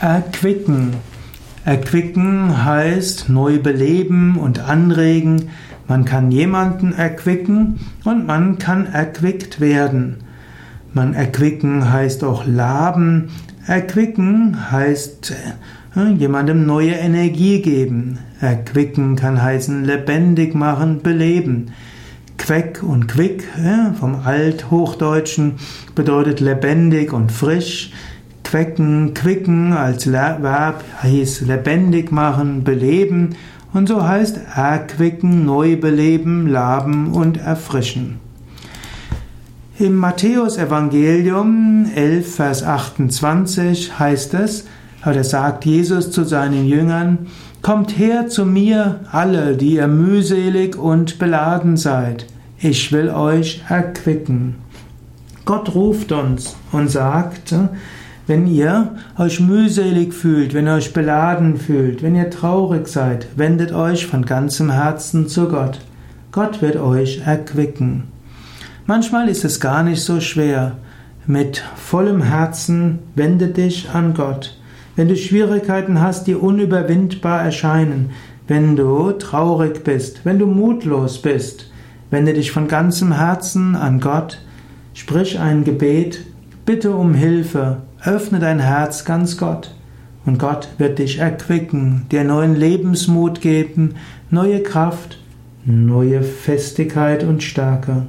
Erquicken. Erquicken heißt neu beleben und anregen. Man kann jemanden erquicken und man kann erquickt werden. Man erquicken heißt auch laben. Erquicken heißt äh, jemandem neue Energie geben. Erquicken kann heißen lebendig machen, beleben. Queck und quick äh, vom Althochdeutschen bedeutet lebendig und frisch. Quecken, quicken als Verb hieß lebendig machen, beleben und so heißt erquicken, neu beleben, laben und erfrischen. Im Matthäusevangelium 11, Vers 28 heißt es, oder sagt Jesus zu seinen Jüngern, Kommt her zu mir, alle, die ihr mühselig und beladen seid, ich will euch erquicken. Gott ruft uns und sagt, wenn ihr euch mühselig fühlt, wenn ihr euch beladen fühlt, wenn ihr traurig seid, wendet euch von ganzem Herzen zu Gott. Gott wird euch erquicken. Manchmal ist es gar nicht so schwer. Mit vollem Herzen wende dich an Gott. Wenn du Schwierigkeiten hast, die unüberwindbar erscheinen, wenn du traurig bist, wenn du mutlos bist, wende dich von ganzem Herzen an Gott, sprich ein Gebet, bitte um Hilfe, Öffne dein Herz ganz Gott und Gott wird dich erquicken, dir neuen Lebensmut geben, neue Kraft, neue Festigkeit und Stärke.